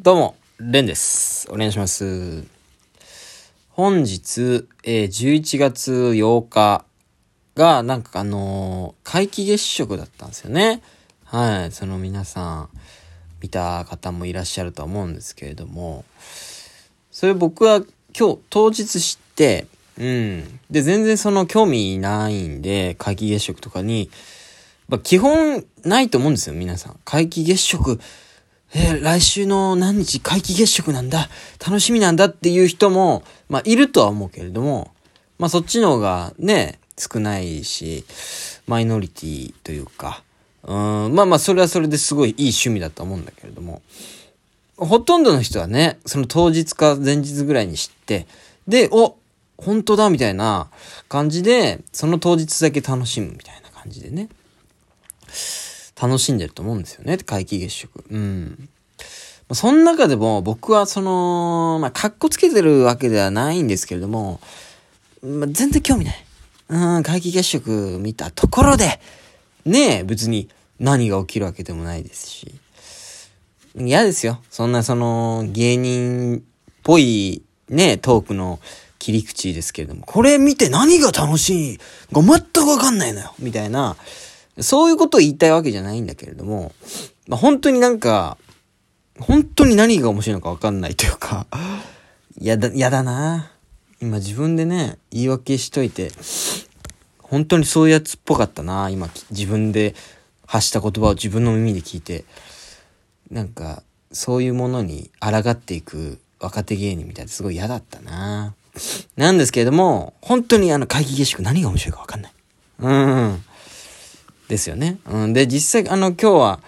どうも、レンです。お願いします。本日、えー11月8日が、なんかあのー皆既月食だったんですよね。はい。その皆さん、見た方もいらっしゃるとは思うんですけれども、それ僕は今日、当日知って、うん。で、全然その興味ないんで、皆既月食とかに、まあ、基本ないと思うんですよ、皆さん。皆既月食、えー来週の何日皆既月食なんだ、楽しみなんだっていう人も、まあ、いるとは思うけれども、まあ、そっちの方がね、少ないし、マイノリティというか、うん、まあまあ、それはそれですごいいい趣味だと思うんだけれども、ほとんどの人はね、その当日か前日ぐらいに知って、で、お本当だみたいな感じで、その当日だけ楽しむみたいな感じでね。楽しんでると思うんですよね、皆既月食。うん。その中でも僕はその、まあ、格好つけてるわけではないんですけれども、まあ、全然興味ない。うん、皆既月食見たところで、ねえ、別に何が起きるわけでもないですし。嫌ですよ。そんなその芸人っぽいね、トークの切り口ですけれども、これ見て何が楽しいが全くわかんないのよみたいな、そういうことを言いたいわけじゃないんだけれども、まあ、本当になんか、本当に何が面白いのかわかんないというか、やだ、やだな今自分でね、言い訳しといて、本当にそういうやつっぽかったな今自分で発した言葉を自分の耳で聞いて、なんか、そういうものに抗っていく若手芸人みたいですごい嫌だったななんですけれども、本当にあの、皆既月食何が面白いかわかんない。うん。ですよね。うん。で、実際、あの、今日は、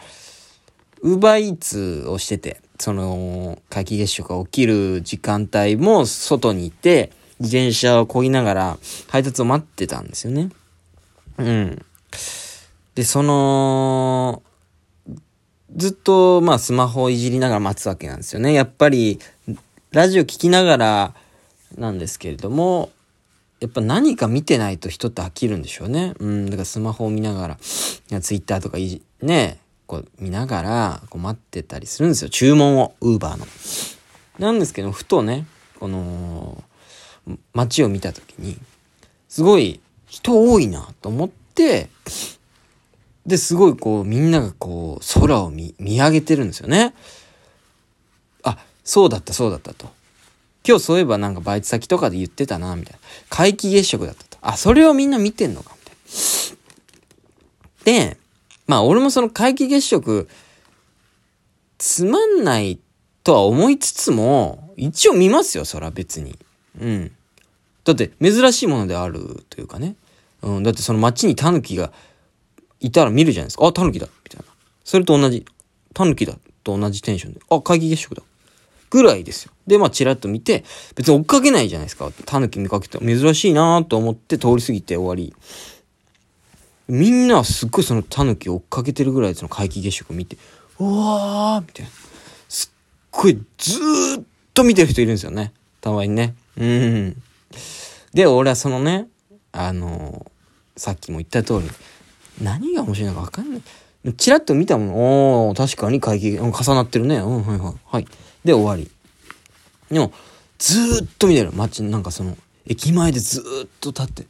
ウーバーイーツをしてて、その、皆既月食が起きる時間帯も外にいて、自転車を漕ぎながら配達を待ってたんですよね。うん。で、その、ずっと、まあ、スマホをいじりながら待つわけなんですよね。やっぱり、ラジオ聞きながらなんですけれども、やっぱ何か見てないと人って飽きるんでしょうね。うん、だからスマホを見ながら、ツイッターとかいじ、ね、こう見ながら、こう待ってたりするんですよ。注文を、ウーバーの。なんですけど、ふとね、この、街を見たときに、すごい人多いなと思って、で、すごいこう、みんながこう、空を見、見上げてるんですよね。あ、そうだった、そうだったと。今日そういえばなんかバイト先とかで言ってたな、みたいな。皆既月食だったと。あ、それをみんな見てんのか、みたいな。で、まあ俺もその皆既月食、つまんないとは思いつつも、一応見ますよ、そら別に。うん。だって珍しいものであるというかね。うん、だってその街にタヌキがいたら見るじゃないですか。あ、タヌキだみたいな。それと同じ。タヌキだと同じテンションで。あ、皆既月食だ。ぐらいですよ。で、まあ、チラッと見て、別に追っかけないじゃないですか。タヌキ見かけた。珍しいなと思って通り過ぎて終わり。みんなはすっごいそのタヌキ追っかけてるぐらいその皆既月食を見て、うわーみたいな。すっごいずーっと見てる人いるんですよね。たまにね。うん。で、俺はそのね、あのーさっきも言った通り、何が面白いのか分かんない。チラッと見たもの、おー、確かに会議、うん重なってるね。うん、はいはい。はい。で、終わり。でも、ずーっと見てる。街、なんかその、駅前でずーっと立って、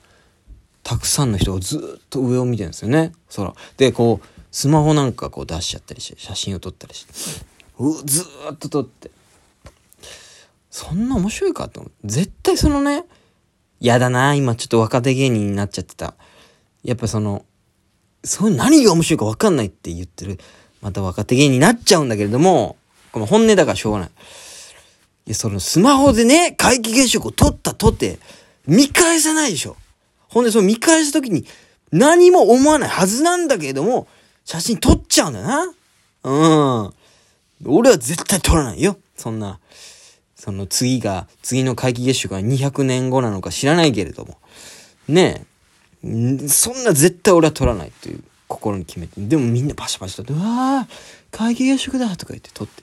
たくさんの人がずーっと上を見てるんですよね。空。で、こう、スマホなんかこう出しちゃったりして、写真を撮ったりして、うずーっと撮って。そんな面白いかと思う。絶対そのね、やだな今ちょっと若手芸人になっちゃってた。やっぱその、そういう何が面白いか分かんないって言ってる、また若手芸人になっちゃうんだけれども、この本音だからしょうがない。いや、そのスマホでね、皆既月食を撮ったとて、見返さないでしょ。ほんで、その見返すときに、何も思わないはずなんだけれども、写真撮っちゃうんだよな。うん。俺は絶対撮らないよ。そんな。その次が、次の皆既月食が200年後なのか知らないけれども。ねえ。そんな絶対俺は撮らないという心に決めて。でもみんなパシャパシャ撮って、うわー、皆既月食だとか言って撮って。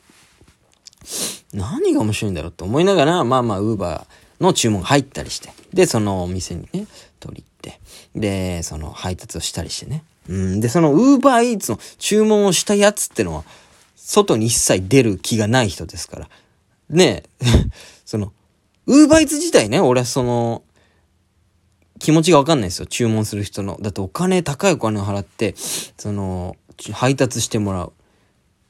何が面白いんだろうと思いながら、まあまあ、ウーバーの注文が入ったりして。で、そのお店にね、取り行って。で、その配達をしたりしてね。うん。で、そのウーバーイーツの注文をしたやつってのは、外に一切出る気がない人ですから。ねえ、その、ウーバーイーツ自体ね、俺はその、気持ちがわかんないですよ。注文する人の。だってお金、高いお金を払って、その、配達してもらう。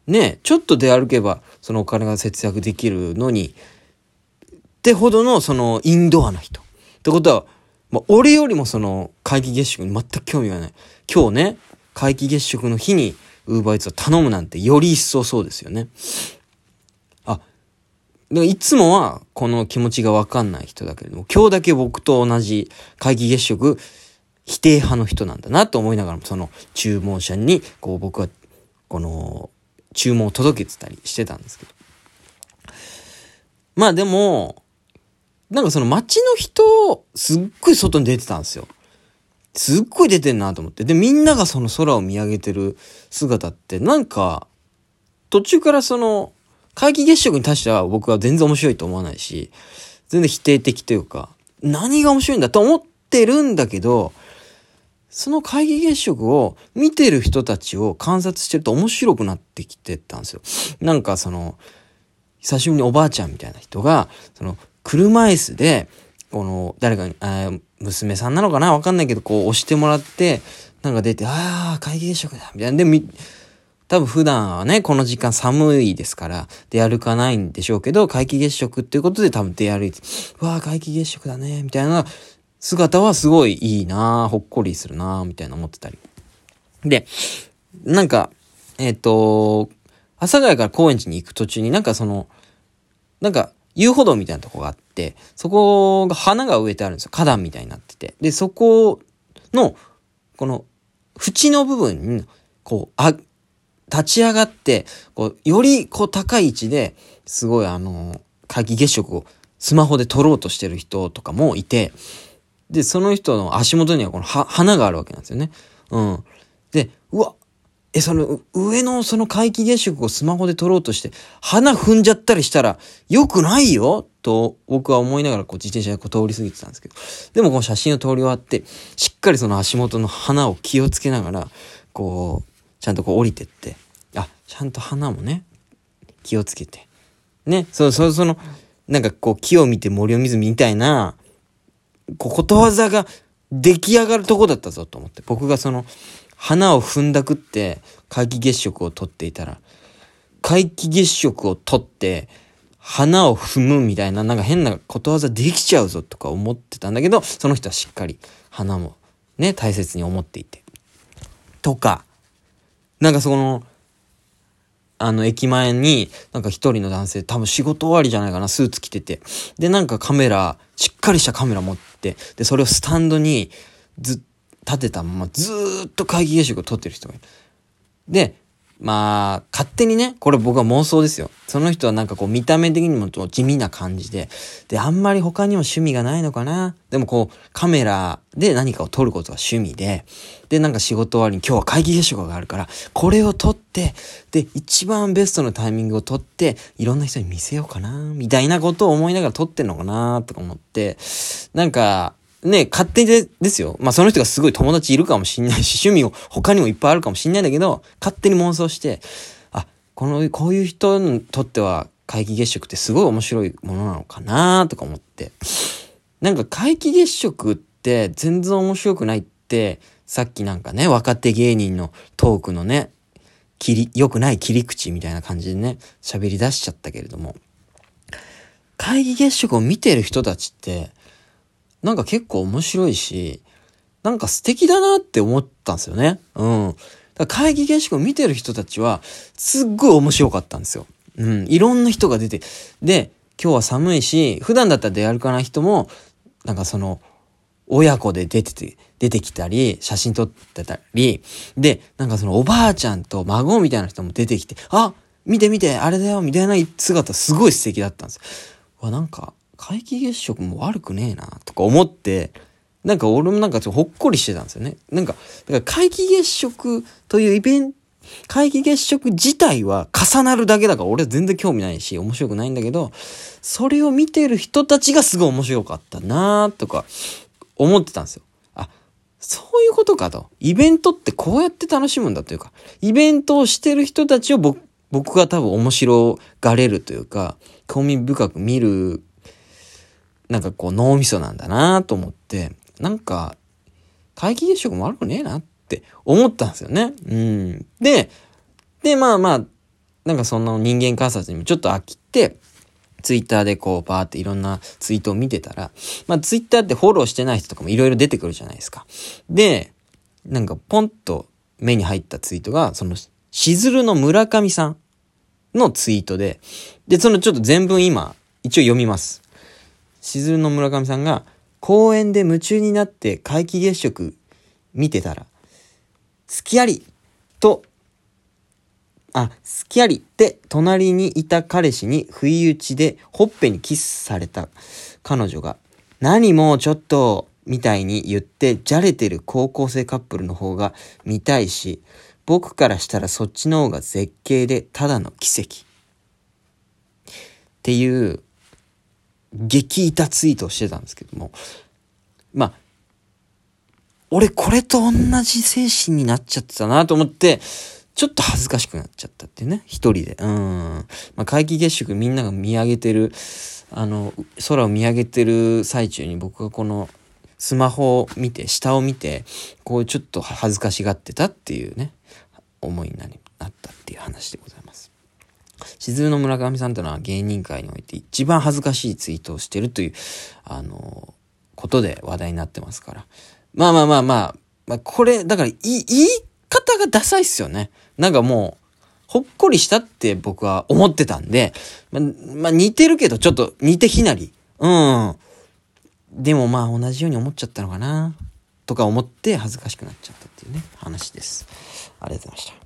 ねちょっと出歩けば、そのお金が節約できるのに、ってほどの、その、インドアな人。ってことは、まあ、俺よりもその、皆既月食に全く興味がない。今日ね、皆既月食の日に、ウーバーイーツを頼むなんて、より一層そうですよね。あ、でいつもは、この気持ちがわかんない人だけれども、今日だけ僕と同じ、皆既月食、否定派の人なんだなと思いながらも、その注文者に、こう僕は、この、注文を届けてたりしてたんですけど。まあでも、なんかその街の人、すっごい外に出てたんですよ。すっごい出てんなと思って。で、みんながその空を見上げてる姿って、なんか、途中からその、皆既月食に対しては僕は全然面白いと思わないし、全然否定的というか、何が面白いんだと思ってるんだけど、その皆既月食を見てる人たちを観察してると面白くなってきてたんですよ。なんかその、久しぶりにおばあちゃんみたいな人が、その、車椅子で、この、誰かに、娘さんなのかな？わかんないけど、こう押してもらって、なんか出て、ああ、会議月食だみたいな。で、多分普段はね、この時間寒いですから、出歩かないんでしょうけど、皆既月食っていうことで多分出歩いて、うわあ、皆既月食だね、みたいな姿はすごいいいなほっこりするなみたいな思ってたり。で、なんか、えっ、ー、と、阿佐ヶ谷から高円寺に行く途中になんかその、なんか遊歩道みたいなとこがあって、そこが花が植えてあるんですよ。花壇みたいになってて。で、そこの、この、縁の部分に、こう、あ、立ち上がって、こう、より、こう、高い位置で、すごい、あの、皆既月食をスマホで撮ろうとしてる人とかもいて、で、その人の足元にはこの花があるわけなんですよね。うん。で、うわ、え、その、上のその皆既月食をスマホで撮ろうとして、花踏んじゃったりしたら、良くないよと、僕は思いながらこう自転車でこう通り過ぎてたんですけど。でもこの写真を通り終わって、しっかりその足元の花を気をつけながら、こう、ちゃんとこう降りてって、あ、ちゃんと花もね、気をつけて。ね、そう、そう、その、なんかこう木を見て森を見ずみたいな、こうことわざが出来上がるとこだったぞと思って、僕がその、花を踏んだくって皆既月食を撮っていたら、皆既月食を撮って、花を踏むみたいな、なんか変なことわざできちゃうぞとか思ってたんだけど、その人はしっかり花もね、大切に思っていて。とか、なんかその、あの、駅前に、なんか一人の男性、多分仕事終わりじゃないかな、スーツ着てて。で、なんかカメラ、しっかりしたカメラ持って、で、それをスタンドにず立てたままずーっと皆既月食を撮ってる人がいる。で、まあ、勝手にね、これ僕は妄想ですよ。その人はなんかこう見た目的にも地味な感じで、で、あんまり他にも趣味がないのかな。でもこう、カメラで何かを撮ることが趣味で、で、なんか仕事終わりに今日は皆既月食があるから、これを撮って、で、一番ベストのタイミングを撮って、いろんな人に見せようかな、みたいなことを思いながら撮ってんのかな、とか思って、なんか、ね、勝手で、ですよ。まあその人がすごい友達いるかもしんないし、趣味も他にもいっぱいあるかもしんないんだけど、勝手に妄想して、あ、この、こういう人にとっては皆既月食ってすごい面白いものなのかなとか思って。なんか皆既月食って全然面白くないって、さっきなんかね、若手芸人のトークのね、切り、良くない切り口みたいな感じでね、喋り出しちゃったけれども、皆既月食を見てる人たちって、なんか結構面白いし、なんか素敵だなって思ったんですよね。うん。だから会議形式を見てる人たちは、すっごい面白かったんですよ。うん。いろんな人が出て、で、今日は寒いし、普段だったら出歩かない人も、なんかその、親子で出てて、出てきたり、写真撮ってたり、で、なんかそのおばあちゃんと孫みたいな人も出てきて、あ見て見て、あれだよ、みたいな姿すごい素敵だったんですよ。わ、なんか、皆既月食も悪くねえな、とか思って、なんか俺もなんかちょほっこりしてたんですよね。なんか、だから皆既月食というイベント、皆既月食自体は重なるだけだから俺は全然興味ないし面白くないんだけど、それを見てる人たちがすごい面白かったなとか思ってたんですよ。あ、そういうことかと。イベントってこうやって楽しむんだというか、イベントをしてる人たちを僕僕が多分面白がれるというか、興味深く見る、なんかこう脳みそなんだなと思って、なんか、皆既月食も悪くねえなって思ったんですよね。うん。で、で、まあまあ、なんかその人間観察にもちょっと飽きて、ツイッターでこうバーっていろんなツイートを見てたら、まあツイッターってフォローしてない人とかもいろいろ出てくるじゃないですか。で、なんかポンと目に入ったツイートが、その、しずるの村上さんのツイートで、で、そのちょっと全文今、一応読みます。しずるの村上さんが、公園で夢中になって皆既月食見てたら、好きありと、あ、好きありって隣にいた彼氏に不意打ちでほっぺにキスされた彼女が、何もちょっとみたいに言ってじゃれてる高校生カップルの方が見たいし、僕からしたらそっちの方が絶景でただの奇跡。っていう激痛ツイートをしてたんですけども、まあ、俺これと同じ精神になっちゃってたなと思って、ちょっと恥ずかしくなっちゃったっていうね、一人で。うん。まあ、皆既月食みんなが見上げてる、あの、空を見上げてる最中に僕がこのスマホを見て、下を見て、こうちょっと恥ずかしがってたっていうね、思いになったっていう話でございます。しずるの村上さんというのは芸人界において一番恥ずかしいツイートをしてるという、あの、ことで話題になってますから。まあまあまあまあ、まあ、これ、だから言い方がダサいっすよね。なんかもう、ほっこりしたって僕は思ってたんで、ま、まあ、似てるけどちょっと似て非なり。うん。でもまあ同じように思っちゃったのかなとか思って恥ずかしくなっちゃったっていうね、話です。ありがとうございました。